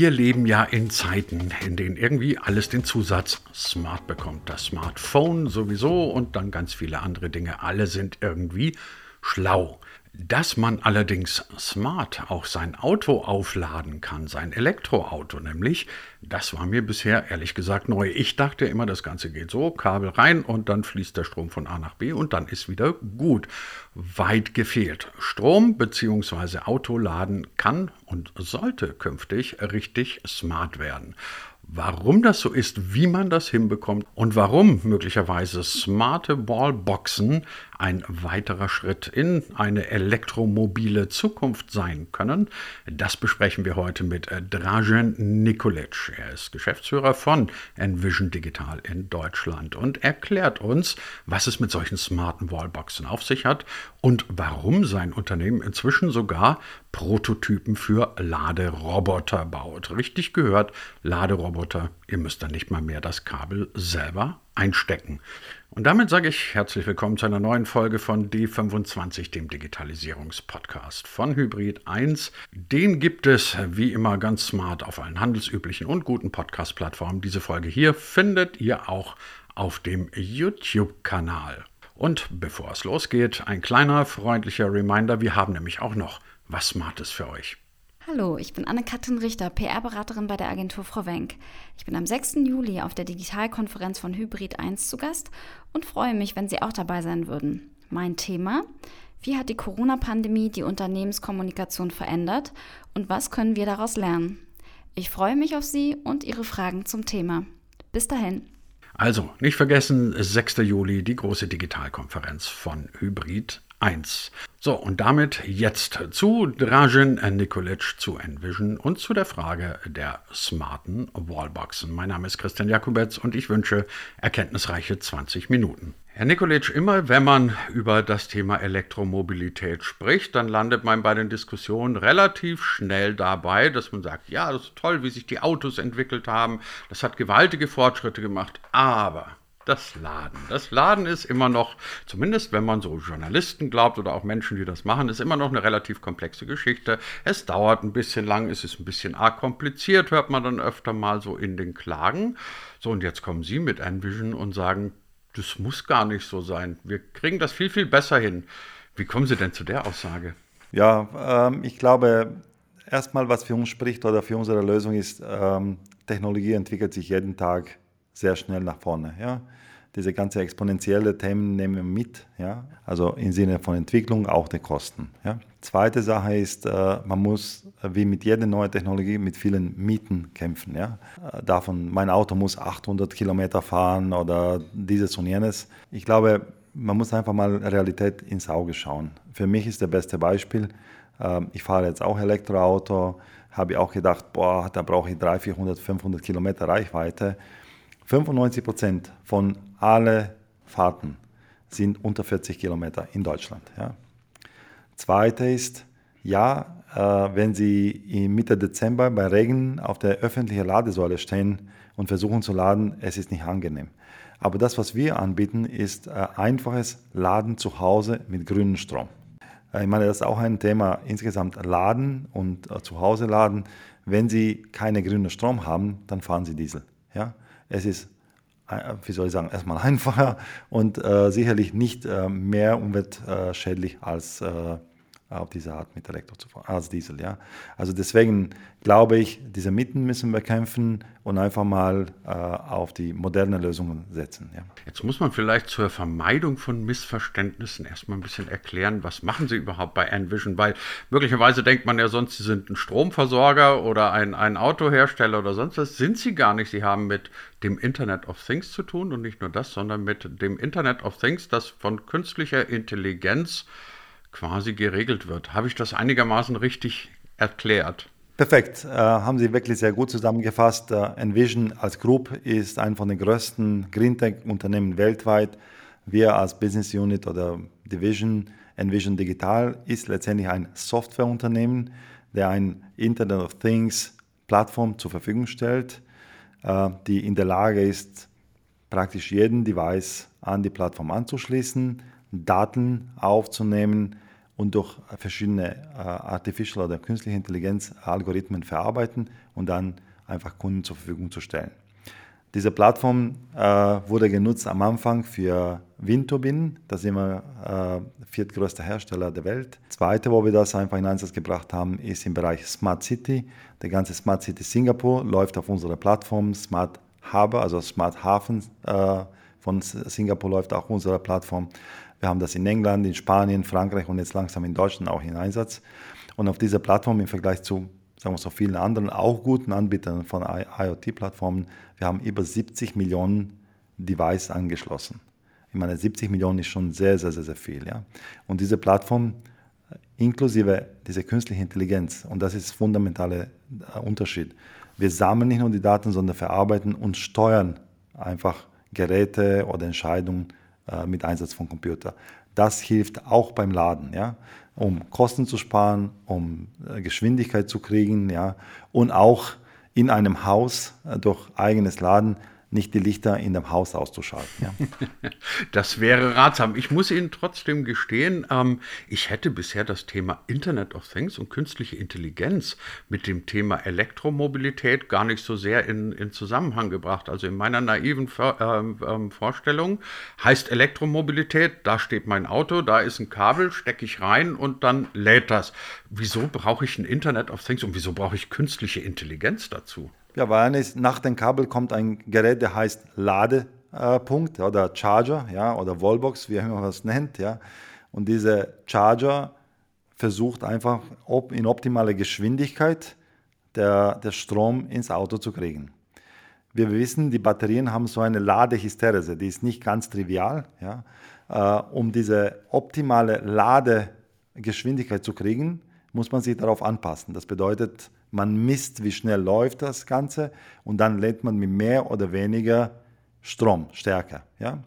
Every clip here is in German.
Wir leben ja in Zeiten, in denen irgendwie alles den Zusatz Smart bekommt. Das Smartphone sowieso und dann ganz viele andere Dinge. Alle sind irgendwie schlau. Dass man allerdings smart auch sein Auto aufladen kann, sein Elektroauto nämlich, das war mir bisher ehrlich gesagt neu. Ich dachte immer, das Ganze geht so, Kabel rein und dann fließt der Strom von A nach B und dann ist wieder gut. Weit gefehlt. Strom bzw. Autoladen kann und sollte künftig richtig smart werden. Warum das so ist, wie man das hinbekommt und warum möglicherweise smarte Wallboxen ein weiterer Schritt in eine elektromobile Zukunft sein können, das besprechen wir heute mit Dražen Nikolic. Er ist Geschäftsführer von Envision Digital in Deutschland und erklärt uns, was es mit solchen smarten Wallboxen auf sich hat und warum sein Unternehmen inzwischen sogar Prototypen für Laderoboter baut. Richtig gehört, Laderoboter, ihr müsst dann nicht mal mehr das Kabel selber einstecken. Und damit sage ich herzlich willkommen zu einer neuen Folge von D25, dem Digitalisierungspodcast von Hybrid 1. Den gibt es wie immer ganz smart auf allen handelsüblichen und guten Podcast-Plattformen. Diese Folge hier findet ihr auch auf dem YouTube-Kanal. Und bevor es losgeht, ein kleiner freundlicher Reminder, wir haben nämlich auch noch was Smartes für euch. Hallo, ich bin Anne-Kathrin Richter, PR-Beraterin bei der Agentur Frau Wenk. Ich bin am 6. Juli auf der Digitalkonferenz von Hybrid 1 zu Gast und freue mich, wenn Sie auch dabei sein würden. Mein Thema? Wie hat die Corona-Pandemie die Unternehmenskommunikation verändert und was können wir daraus lernen? Ich freue mich auf Sie und Ihre Fragen zum Thema. Bis dahin. Also, nicht vergessen, 6. Juli, die große Digitalkonferenz von Hybrid 1. So, und damit jetzt zu Dražen Nikolic, zu Envision und zu der Frage der smarten Wallboxen. Mein Name ist Christian Jakubetz und ich wünsche erkenntnisreiche 20 Minuten. Herr Nikolic, immer wenn man über das Thema Elektromobilität spricht, dann landet man bei den Diskussionen relativ schnell dabei, dass man sagt, ja, das ist toll, wie sich die Autos entwickelt haben, das hat gewaltige Fortschritte gemacht, aber das Laden. Das Laden ist immer noch, zumindest wenn man so Journalisten glaubt oder auch Menschen, die das machen, ist immer noch eine relativ komplexe Geschichte. Es dauert ein bisschen lang, es ist ein bisschen arg kompliziert, hört man dann öfter mal so in den Klagen. So, und jetzt kommen Sie mit Envision und sagen, das muss gar nicht so sein. Wir kriegen das viel, viel besser hin. Wie kommen Sie denn zu der Aussage? Ja, ähm, ich glaube, erstmal, was für uns spricht oder für unsere Lösung ist, ähm, Technologie entwickelt sich jeden Tag sehr schnell nach vorne. Ja? Diese ganze exponentielle Themen nehmen wir mit, ja? also im Sinne von Entwicklung, auch der Kosten. Ja? Zweite Sache ist, äh, man muss wie mit jeder neuen Technologie mit vielen Mieten kämpfen. Ja? Äh, davon, mein Auto muss 800 Kilometer fahren oder dieses und jenes. Ich glaube, man muss einfach mal Realität ins Auge schauen. Für mich ist das beste Beispiel, äh, ich fahre jetzt auch Elektroauto, habe ich auch gedacht, boah, da brauche ich 300, 400, 500 Kilometer Reichweite. 95 Prozent von allen Fahrten sind unter 40 Kilometer in Deutschland. Ja. Zweite ist, ja, äh, wenn Sie Mitte Dezember bei Regen auf der öffentlichen Ladesäule stehen und versuchen zu laden, es ist nicht angenehm. Aber das, was wir anbieten, ist äh, einfaches Laden zu Hause mit grünem Strom. Äh, ich meine, das ist auch ein Thema insgesamt Laden und äh, zu Hause laden. Wenn Sie keine grünen Strom haben, dann fahren Sie Diesel. Ja? Es ist, äh, wie soll ich sagen, erstmal einfacher und äh, sicherlich nicht äh, mehr umweltschädlich als äh, auf diese Art mit Elektro zu fahren, als Diesel. Ja? Also deswegen glaube ich, diese Mitten müssen wir kämpfen und einfach mal äh, auf die moderne Lösungen setzen. Ja? Jetzt muss man vielleicht zur Vermeidung von Missverständnissen erstmal ein bisschen erklären, was machen Sie überhaupt bei Envision, weil möglicherweise denkt man ja sonst, Sie sind ein Stromversorger oder ein, ein Autohersteller oder sonst was. Sind Sie gar nicht. Sie haben mit dem Internet of Things zu tun und nicht nur das, sondern mit dem Internet of Things, das von künstlicher Intelligenz quasi geregelt wird. Habe ich das einigermaßen richtig erklärt? Perfekt, äh, haben Sie wirklich sehr gut zusammengefasst. Äh, Envision als Group ist ein von den größten Greentech-Unternehmen weltweit. Wir als Business Unit oder Division Envision Digital ist letztendlich ein Softwareunternehmen, der ein Internet of Things Plattform zur Verfügung stellt, äh, die in der Lage ist, praktisch jeden Device an die Plattform anzuschließen, Daten aufzunehmen und durch verschiedene äh, Artificial oder künstliche Intelligenz Algorithmen verarbeiten und dann einfach Kunden zur Verfügung zu stellen. Diese Plattform äh, wurde genutzt am Anfang für Windturbinen. Da sind wir äh, viertgrößter Hersteller der Welt. Zweite, wo wir das einfach in Einsatz gebracht haben, ist im Bereich Smart City. Der ganze Smart City Singapur läuft auf unserer Plattform. Smart Harbor, also Smart Hafen äh, von Singapur läuft auch auf unserer Plattform. Wir haben das in England, in Spanien, Frankreich und jetzt langsam in Deutschland auch in Einsatz. Und auf dieser Plattform im Vergleich zu sagen wir so vielen anderen auch guten Anbietern von IoT-Plattformen, wir haben über 70 Millionen Devices angeschlossen. Ich meine, 70 Millionen ist schon sehr, sehr, sehr, sehr viel. Ja? Und diese Plattform inklusive dieser künstlichen Intelligenz, und das ist der fundamentale äh, Unterschied. Wir sammeln nicht nur die Daten, sondern verarbeiten und steuern einfach Geräte oder Entscheidungen äh, mit Einsatz von Computer. Das hilft auch beim Laden. Ja? um Kosten zu sparen, um äh, Geschwindigkeit zu kriegen, ja, und auch in einem Haus äh, durch eigenes Laden nicht die Lichter in dem Haus auszuschalten. Ja. Das wäre ratsam. Ich muss Ihnen trotzdem gestehen, ähm, ich hätte bisher das Thema Internet of Things und künstliche Intelligenz mit dem Thema Elektromobilität gar nicht so sehr in, in Zusammenhang gebracht. Also in meiner naiven Vor äh, äh, Vorstellung heißt Elektromobilität, da steht mein Auto, da ist ein Kabel, stecke ich rein und dann lädt das. Wieso brauche ich ein Internet of Things und wieso brauche ich künstliche Intelligenz dazu? Ja, weil ist, nach dem Kabel kommt ein Gerät, der heißt Ladepunkt oder Charger ja, oder Wallbox, wie man das nennt. Ja. Und dieser Charger versucht einfach in optimaler Geschwindigkeit der, der Strom ins Auto zu kriegen. Wir wissen, die Batterien haben so eine Ladehysterese, die ist nicht ganz trivial. Ja. Äh, um diese optimale Ladegeschwindigkeit zu kriegen, muss man sich darauf anpassen. Das bedeutet, man misst, wie schnell läuft das Ganze und dann lädt man mit mehr oder weniger Strom, Stärke. Ja?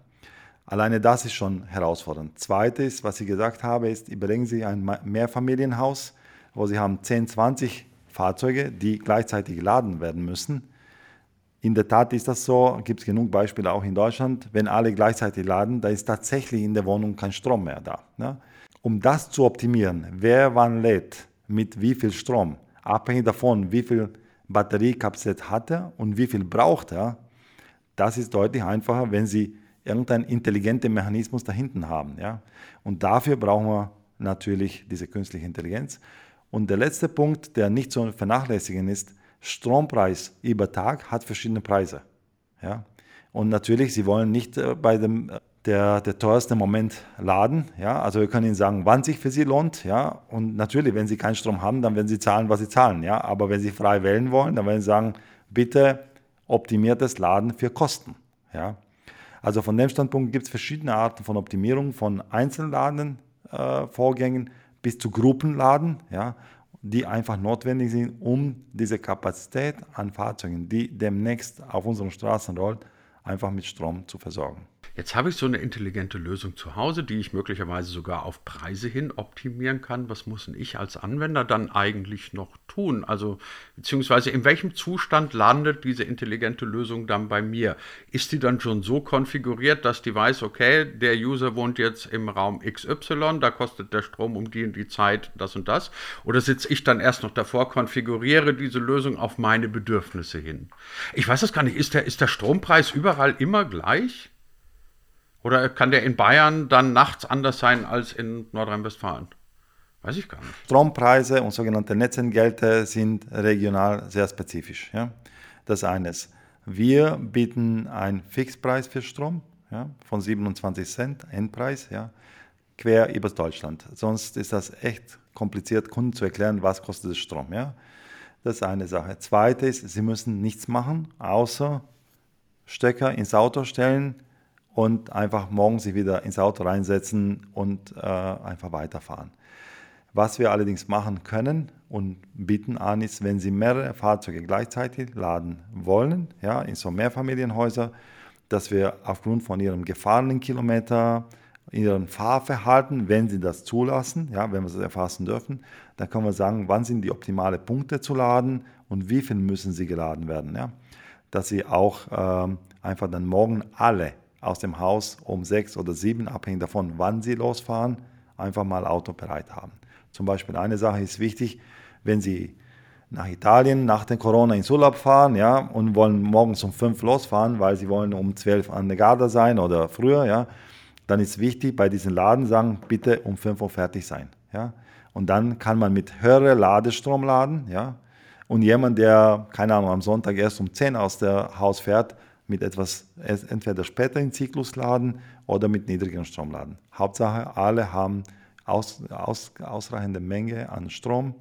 Alleine das ist schon herausfordernd. Zweites, was ich gesagt habe, ist, überlegen Sie ein Mehrfamilienhaus, wo Sie haben 10, 20 Fahrzeuge, die gleichzeitig geladen werden müssen. In der Tat ist das so, gibt es genug Beispiele auch in Deutschland. Wenn alle gleichzeitig laden, da ist tatsächlich in der Wohnung kein Strom mehr da. Ne? Um das zu optimieren, wer wann lädt, mit wie viel Strom, abhängig davon, wie viel Batteriekapazität hat er und wie viel braucht er, das ist deutlich einfacher, wenn Sie irgendeinen intelligenten Mechanismus da hinten haben. Ja? Und dafür brauchen wir natürlich diese künstliche Intelligenz. Und der letzte Punkt, der nicht zu vernachlässigen ist, Strompreis über Tag hat verschiedene Preise. Ja? Und natürlich, Sie wollen nicht äh, bei dem äh, der, der teuerste Moment laden. Ja? Also wir können Ihnen sagen, wann sich für Sie lohnt. Ja? Und natürlich, wenn Sie keinen Strom haben, dann werden Sie zahlen, was Sie zahlen. Ja? Aber wenn Sie frei wählen wollen, dann werden Sie sagen, bitte optimiertes Laden für Kosten. Ja? Also von dem Standpunkt gibt es verschiedene Arten von Optimierung, von Einzelladenvorgängen äh, bis zu Gruppenladen, ja? die einfach notwendig sind, um diese Kapazität an Fahrzeugen, die demnächst auf unseren Straßen rollt, einfach mit Strom zu versorgen. Jetzt habe ich so eine intelligente Lösung zu Hause, die ich möglicherweise sogar auf Preise hin optimieren kann. Was muss denn ich als Anwender dann eigentlich noch tun? Also, beziehungsweise in welchem Zustand landet diese intelligente Lösung dann bei mir? Ist die dann schon so konfiguriert, dass die weiß, okay, der User wohnt jetzt im Raum XY, da kostet der Strom um die und die Zeit das und das? Oder sitze ich dann erst noch davor, konfiguriere diese Lösung auf meine Bedürfnisse hin? Ich weiß das gar nicht. Ist der, ist der Strompreis überall immer gleich? Oder kann der in Bayern dann nachts anders sein als in Nordrhein-Westfalen? Weiß ich gar nicht. Strompreise und sogenannte Netzentgelte sind regional sehr spezifisch. Ja? Das ist eines. Wir bieten einen Fixpreis für Strom ja, von 27 Cent, Endpreis, ja, quer über Deutschland. Sonst ist das echt kompliziert, Kunden zu erklären, was kostet Strom. Ja? Das ist eine Sache. Zweite ist, sie müssen nichts machen, außer Stecker ins Auto stellen, und einfach morgen sich wieder ins Auto reinsetzen und äh, einfach weiterfahren. Was wir allerdings machen können und bieten an, ist, wenn Sie mehrere Fahrzeuge gleichzeitig laden wollen, ja, in so Mehrfamilienhäuser, dass wir aufgrund von Ihrem gefahrenen Kilometer, Ihrem Fahrverhalten, wenn Sie das zulassen, ja, wenn wir das erfassen dürfen, dann können wir sagen, wann sind die optimalen Punkte zu laden und wie viel müssen sie geladen werden. Ja? Dass Sie auch ähm, einfach dann morgen alle aus dem Haus um sechs oder sieben, abhängig davon, wann sie losfahren, einfach mal Auto bereit haben. Zum Beispiel eine Sache ist wichtig, wenn Sie nach Italien nach dem Corona ins Urlaub fahren, ja, und wollen morgens um 5 losfahren, weil sie wollen um 12 an der Garda sein oder früher, ja, dann ist wichtig bei diesen Laden sagen, bitte um 5 Uhr fertig sein, ja. Und dann kann man mit höherem Ladestrom laden, ja. Und jemand, der, keine Ahnung, am Sonntag erst um 10 aus dem Haus fährt, mit etwas entweder später in Zyklus laden oder mit niedrigem Strom laden. Hauptsache, alle haben aus, aus, ausreichende Menge an Strom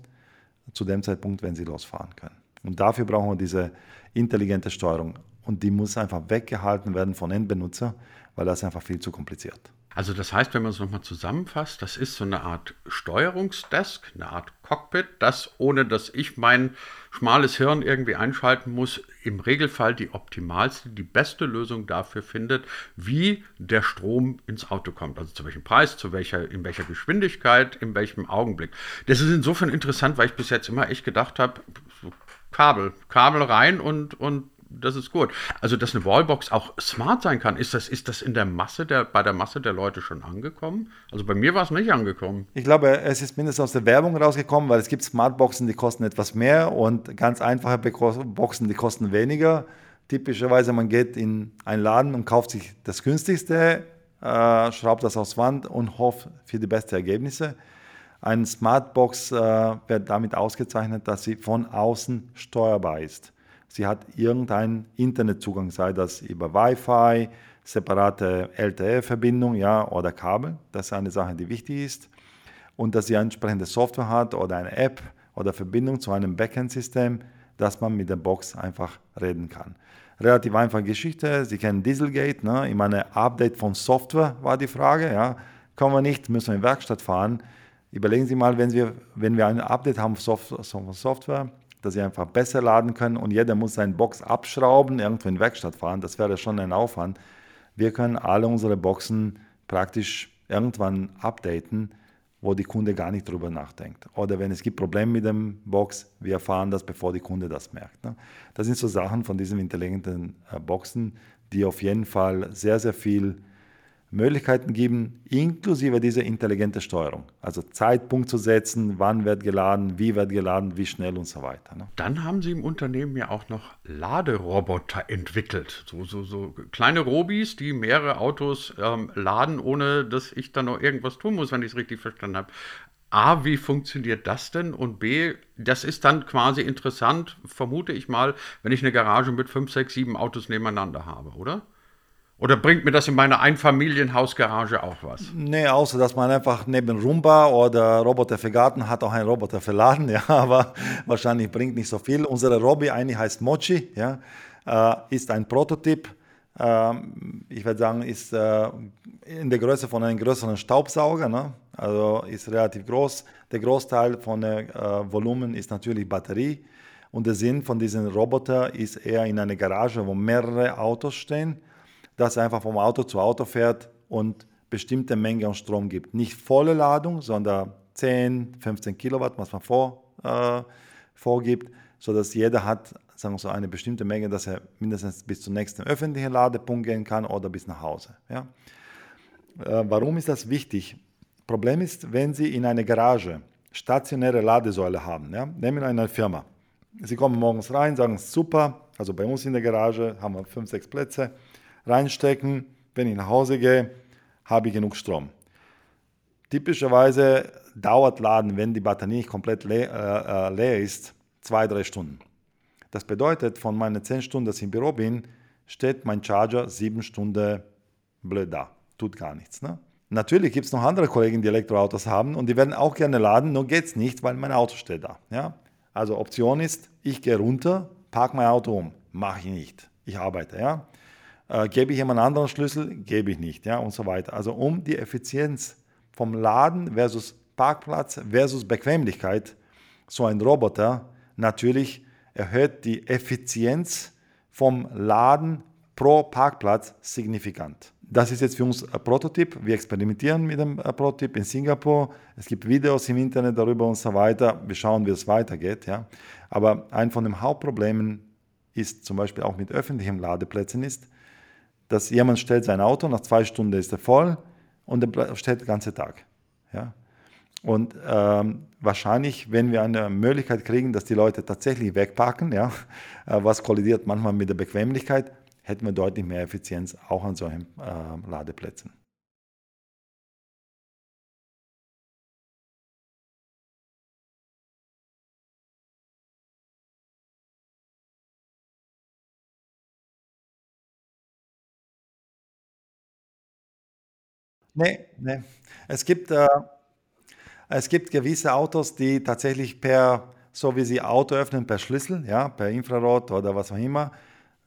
zu dem Zeitpunkt, wenn sie losfahren können. Und dafür brauchen wir diese intelligente Steuerung. Und die muss einfach weggehalten werden von Endbenutzer, weil das einfach viel zu kompliziert. Also das heißt, wenn man es nochmal zusammenfasst, das ist so eine Art Steuerungsdesk, eine Art Cockpit, das, ohne dass ich mein schmales Hirn irgendwie einschalten muss, im Regelfall die optimalste, die beste Lösung dafür findet, wie der Strom ins Auto kommt. Also zu welchem Preis, zu welcher, in welcher Geschwindigkeit, in welchem Augenblick. Das ist insofern interessant, weil ich bis jetzt immer echt gedacht habe, Kabel, Kabel rein und, und das ist gut. Also, dass eine Wallbox auch smart sein kann, ist das, ist das in der Masse der, bei der Masse der Leute schon angekommen? Also bei mir war es nicht angekommen. Ich glaube, es ist mindestens aus der Werbung rausgekommen, weil es gibt Smartboxen, die kosten etwas mehr und ganz einfache Boxen, die kosten weniger. Typischerweise, man geht in einen Laden und kauft sich das günstigste, äh, schraubt das aufs Wand und hofft für die besten Ergebnisse. Eine Smartbox äh, wird damit ausgezeichnet, dass sie von außen steuerbar ist sie hat irgendeinen Internetzugang, sei das über Wi-Fi, separate LTE-Verbindung ja, oder Kabel. Das ist eine Sache, die wichtig ist. Und dass sie entsprechende Software hat oder eine App oder Verbindung zu einem Backend-System, dass man mit der Box einfach reden kann. Relativ einfache Geschichte. Sie kennen Dieselgate. Ne? Ich meine, Update von Software war die Frage. Ja? Kommen wir nicht, müssen wir in die Werkstatt fahren. Überlegen Sie mal, wenn wir, wenn wir ein Update haben von Software, dass sie einfach besser laden können und jeder muss seine Box abschrauben, irgendwo in die Werkstatt fahren. Das wäre schon ein Aufwand. Wir können alle unsere Boxen praktisch irgendwann updaten, wo die Kunde gar nicht drüber nachdenkt. Oder wenn es gibt Probleme mit dem Box, wir erfahren das, bevor die Kunde das merkt. Ne? Das sind so Sachen von diesen intelligenten äh, Boxen, die auf jeden Fall sehr, sehr viel Möglichkeiten geben, inklusive dieser intelligente Steuerung. Also Zeitpunkt zu setzen, wann wird geladen, wie wird geladen, wie schnell und so weiter. Ne? Dann haben Sie im Unternehmen ja auch noch Laderoboter entwickelt. So, so, so kleine Robis, die mehrere Autos ähm, laden, ohne dass ich dann noch irgendwas tun muss, wenn ich es richtig verstanden habe. A, wie funktioniert das denn? Und B, das ist dann quasi interessant, vermute ich mal, wenn ich eine Garage mit fünf, sechs, sieben Autos nebeneinander habe, oder? Oder bringt mir das in meiner Einfamilienhausgarage auch was? Nee, außer dass man einfach neben Rumba oder Roboter für Garten hat auch einen Roboter für Laden, ja, aber wahrscheinlich bringt nicht so viel. Unsere Robby eigentlich heißt Mochi, ja, äh, ist ein Prototyp. Äh, ich würde sagen, ist äh, in der Größe von einem größeren Staubsauger, ne? also ist relativ groß. Der Großteil von der äh, Volumen ist natürlich Batterie. Und der Sinn von diesem Roboter ist eher in einer Garage, wo mehrere Autos stehen das einfach vom Auto zu Auto fährt und bestimmte Menge an Strom gibt. Nicht volle Ladung, sondern 10, 15 Kilowatt, was man vor, äh, vorgibt, sodass jeder hat sagen wir so, eine bestimmte Menge, dass er mindestens bis zum nächsten öffentlichen Ladepunkt gehen kann oder bis nach Hause. Ja? Äh, warum ist das wichtig? Problem ist, wenn Sie in einer Garage stationäre Ladesäule haben, ja? nehmen wir eine Firma. Sie kommen morgens rein, sagen, super, also bei uns in der Garage haben wir fünf, sechs Plätze, reinstecken. Wenn ich nach Hause gehe, habe ich genug Strom. Typischerweise dauert Laden, wenn die Batterie nicht komplett leer, äh, äh, leer ist, zwei, drei Stunden. Das bedeutet, von meinen zehn Stunden, dass ich im Büro bin, steht mein Charger sieben Stunden blöd da. Tut gar nichts. Ne? Natürlich gibt es noch andere Kollegen, die Elektroautos haben und die werden auch gerne laden, nur geht es nicht, weil mein Auto steht da. Ja? Also Option ist, ich gehe runter, parke mein Auto um. Mache ich nicht. Ich arbeite. Ja? Äh, gebe ich jemand anderen Schlüssel? Gebe ich nicht, ja, und so weiter. Also um die Effizienz vom Laden versus Parkplatz versus Bequemlichkeit, so ein Roboter natürlich erhöht die Effizienz vom Laden pro Parkplatz signifikant. Das ist jetzt für uns ein Prototyp. Wir experimentieren mit dem äh, Prototyp in Singapur. Es gibt Videos im Internet darüber und so weiter. Wir schauen, wie es weitergeht. Ja. Aber ein von den Hauptproblemen ist zum Beispiel auch mit öffentlichen Ladeplätzen ist, dass jemand stellt sein Auto, nach zwei Stunden ist er voll und er steht den ganzen Tag. Ja? Und ähm, wahrscheinlich, wenn wir eine Möglichkeit kriegen, dass die Leute tatsächlich wegparken, ja, äh, was kollidiert manchmal mit der Bequemlichkeit, hätten wir deutlich mehr Effizienz auch an solchen äh, Ladeplätzen. Nee, nee. Es gibt, äh, es gibt gewisse Autos, die tatsächlich per, so wie sie Auto öffnen, per Schlüssel, ja, per Infrarot oder was auch immer,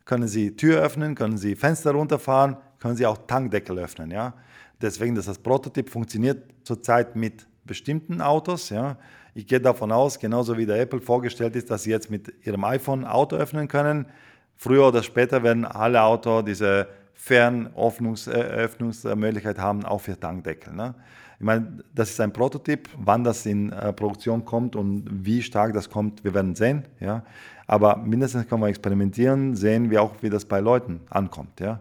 können sie Tür öffnen, können sie Fenster runterfahren, können sie auch Tankdeckel öffnen, ja. Deswegen, dass das Prototyp funktioniert zurzeit mit bestimmten Autos, ja. Ich gehe davon aus, genauso wie der Apple vorgestellt ist, dass sie jetzt mit ihrem iPhone Auto öffnen können. Früher oder später werden alle Autos diese Ferneröffnungsmöglichkeit haben, auch für Tankdeckel. Ne? Ich meine, das ist ein Prototyp. Wann das in äh, Produktion kommt und wie stark das kommt, wir werden sehen. Ja? Aber mindestens können wir experimentieren, sehen wir auch, wie das bei Leuten ankommt. Ja?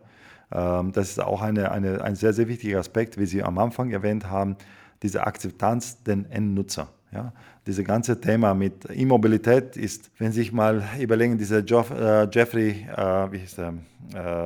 Ähm, das ist auch eine, eine, ein sehr, sehr wichtiger Aspekt, wie Sie am Anfang erwähnt haben, diese Akzeptanz den Endnutzer. Ja, dieses ganze Thema mit Immobilität ist, wenn Sie sich mal überlegen, diese Joff, äh, Jeffrey, äh, wie hieß der,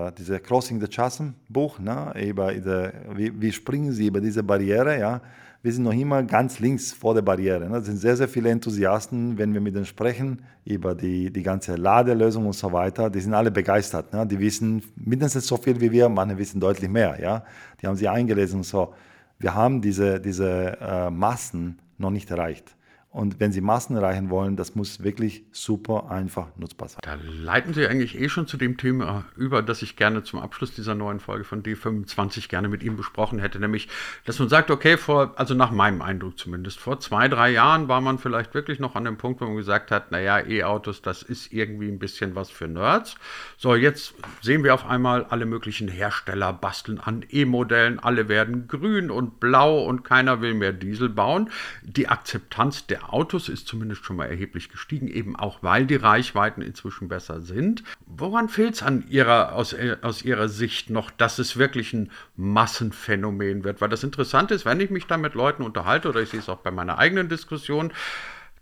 äh, diese Crossing the Chasm Buch, ne, über diese, wie, wie, springen Sie über diese Barriere, ja, wir sind noch immer ganz links vor der Barriere. Ne? Es sind sehr, sehr viele Enthusiasten, wenn wir mit denen sprechen, über die, die ganze Ladelösung und so weiter. Die sind alle begeistert. Ne? Die wissen mindestens so viel wie wir, manche wissen deutlich mehr. Ja? Die haben sie eingelesen und so. Wir haben diese, diese äh, Massen noch nicht erreicht. Und wenn Sie Massen erreichen wollen, das muss wirklich super einfach nutzbar sein. Da leiten Sie eigentlich eh schon zu dem Thema über, das ich gerne zum Abschluss dieser neuen Folge von D25 gerne mit Ihnen besprochen hätte, nämlich, dass man sagt, okay, vor, also nach meinem Eindruck zumindest, vor zwei, drei Jahren war man vielleicht wirklich noch an dem Punkt, wo man gesagt hat, naja, E-Autos, das ist irgendwie ein bisschen was für Nerds. So, jetzt sehen wir auf einmal alle möglichen Hersteller basteln an E-Modellen, alle werden grün und blau und keiner will mehr Diesel bauen. Die Akzeptanz der Autos ist zumindest schon mal erheblich gestiegen, eben auch weil die Reichweiten inzwischen besser sind. Woran fehlt es aus, aus Ihrer Sicht noch, dass es wirklich ein Massenphänomen wird? Weil das Interessante ist, wenn ich mich da mit Leuten unterhalte, oder ich sehe es auch bei meiner eigenen Diskussion,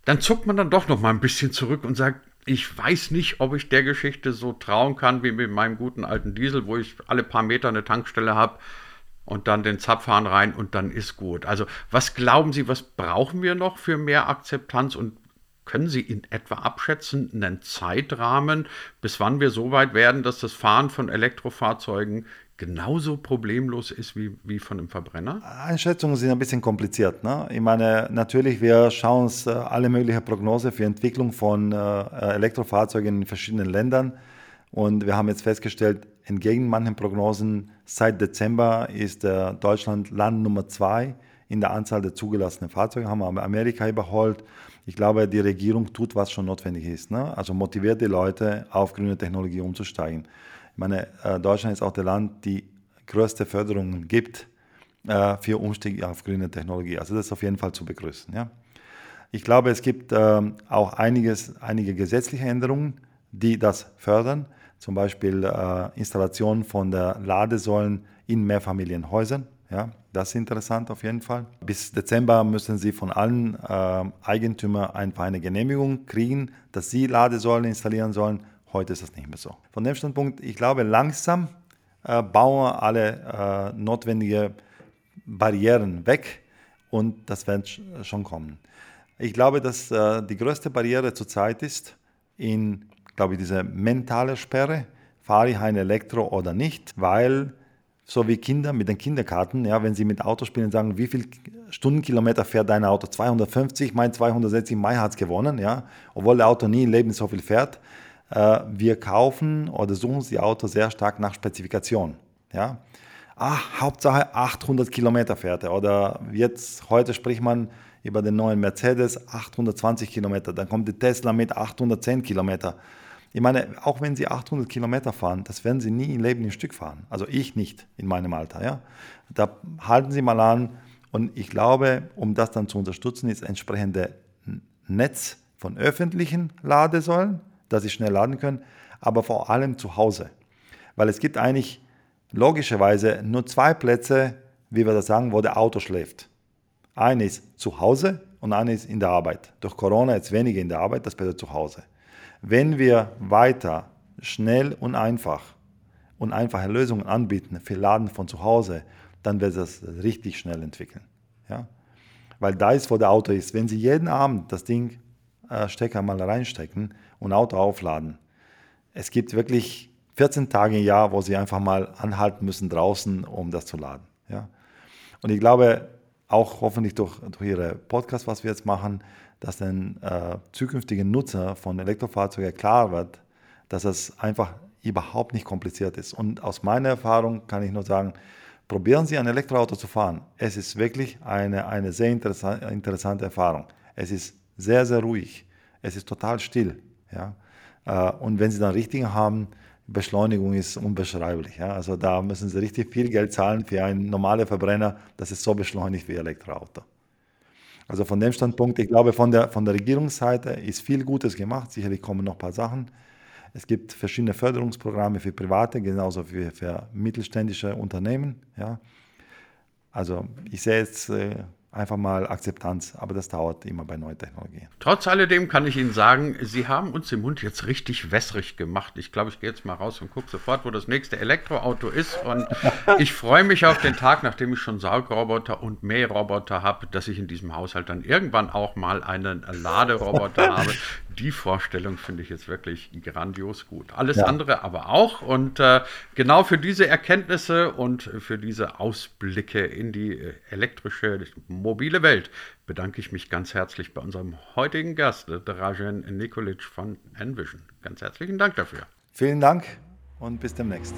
dann zuckt man dann doch noch mal ein bisschen zurück und sagt, ich weiß nicht, ob ich der Geschichte so trauen kann wie mit meinem guten alten Diesel, wo ich alle paar Meter eine Tankstelle habe und dann den Zapfhahn rein und dann ist gut. Also was glauben Sie, was brauchen wir noch für mehr Akzeptanz und können Sie in etwa abschätzen, einen Zeitrahmen, bis wann wir so weit werden, dass das Fahren von Elektrofahrzeugen genauso problemlos ist wie, wie von einem Verbrenner? Einschätzungen sind ein bisschen kompliziert. Ne? Ich meine, natürlich, wir schauen uns äh, alle möglichen Prognosen für Entwicklung von äh, Elektrofahrzeugen in verschiedenen Ländern. Und wir haben jetzt festgestellt, entgegen manchen Prognosen, seit Dezember ist Deutschland Land Nummer zwei in der Anzahl der zugelassenen Fahrzeuge, haben wir Amerika überholt. Ich glaube, die Regierung tut, was schon notwendig ist. Ne? Also motiviert die Leute, auf grüne Technologie umzusteigen. Ich meine, äh, Deutschland ist auch das Land, die größte Förderungen gibt äh, für Umstieg auf grüne Technologie. Also das ist auf jeden Fall zu begrüßen. Ja? Ich glaube, es gibt ähm, auch einiges, einige gesetzliche Änderungen, die das fördern zum Beispiel äh, Installation von der Ladesäulen in Mehrfamilienhäusern. Ja, das ist interessant auf jeden Fall. Bis Dezember müssen Sie von allen äh, Eigentümern einfach eine Genehmigung kriegen, dass Sie Ladesäulen installieren sollen. Heute ist das nicht mehr so. Von dem Standpunkt, ich glaube, langsam äh, bauen alle äh, notwendigen Barrieren weg und das wird schon kommen. Ich glaube, dass äh, die größte Barriere zurzeit ist, in glaube ich, diese mentale Sperre, fahre ich ein Elektro oder nicht, weil so wie Kinder mit den Kinderkarten, ja, wenn sie mit Auto spielen, sagen, wie viel Stundenkilometer fährt dein Auto? 250, mein 260, mein hat es gewonnen, ja, obwohl der Auto nie im Leben so viel fährt. Äh, wir kaufen oder suchen die Autos sehr stark nach Spezifikation, ja. Ach, Hauptsache 800 Kilometer fährt er. Oder jetzt, heute spricht man über den neuen Mercedes 820 Kilometer, dann kommt der Tesla mit 810 Kilometer. Ich meine, auch wenn Sie 800 Kilometer fahren, das werden Sie nie im Leben im Stück fahren. Also ich nicht in meinem Alter. Ja? Da halten Sie mal an. Und ich glaube, um das dann zu unterstützen, ist entsprechende Netz von öffentlichen Ladesäulen, dass Sie schnell laden können, aber vor allem zu Hause. Weil es gibt eigentlich logischerweise nur zwei Plätze, wie wir das sagen, wo der Auto schläft. Eine ist zu Hause und eine ist in der Arbeit. Durch Corona jetzt weniger in der Arbeit, das bedeutet zu Hause. Wenn wir weiter schnell und einfach und einfache Lösungen anbieten für Laden von zu Hause, dann wird das richtig schnell entwickeln. Ja? Weil da ist, wo der Auto ist. Wenn Sie jeden Abend das Ding äh, Stecker mal reinstecken und Auto aufladen, es gibt wirklich 14 Tage im Jahr, wo Sie einfach mal anhalten müssen draußen, um das zu laden. Ja? Und ich glaube, auch hoffentlich durch, durch Ihre Podcast, was wir jetzt machen, dass den äh, zukünftigen Nutzer von Elektrofahrzeugen klar wird, dass es einfach überhaupt nicht kompliziert ist. Und aus meiner Erfahrung kann ich nur sagen, probieren Sie ein Elektroauto zu fahren. Es ist wirklich eine, eine sehr interessante Erfahrung. Es ist sehr, sehr ruhig. Es ist total still. Ja? Äh, und wenn Sie dann richtig haben, Beschleunigung ist unbeschreiblich. Ja? Also da müssen Sie richtig viel Geld zahlen für einen normalen Verbrenner, das ist so beschleunigt wie Elektroauto. Also von dem Standpunkt, ich glaube, von der, von der Regierungsseite ist viel Gutes gemacht. Sicherlich kommen noch ein paar Sachen. Es gibt verschiedene Förderungsprogramme für Private, genauso wie für mittelständische Unternehmen. Ja. Also ich sehe jetzt äh, einfach mal Akzeptanz, aber das dauert immer bei neuen Technologien. Trotz alledem kann ich Ihnen sagen, Sie haben uns den Mund jetzt richtig wässrig gemacht. Ich glaube, ich gehe jetzt mal raus und gucke sofort, wo das nächste Elektroauto ist. Und ich freue mich auf den Tag, nachdem ich schon Saugroboter und Mähroboter habe, dass ich in diesem Haushalt dann irgendwann auch mal einen Laderoboter habe, die Vorstellung finde ich jetzt wirklich grandios gut. Alles ja. andere aber auch. Und äh, genau für diese Erkenntnisse und für diese Ausblicke in die äh, elektrische, mobile Welt bedanke ich mich ganz herzlich bei unserem heutigen Gast, Dražen Nikolic von Envision. Ganz herzlichen Dank dafür. Vielen Dank und bis demnächst.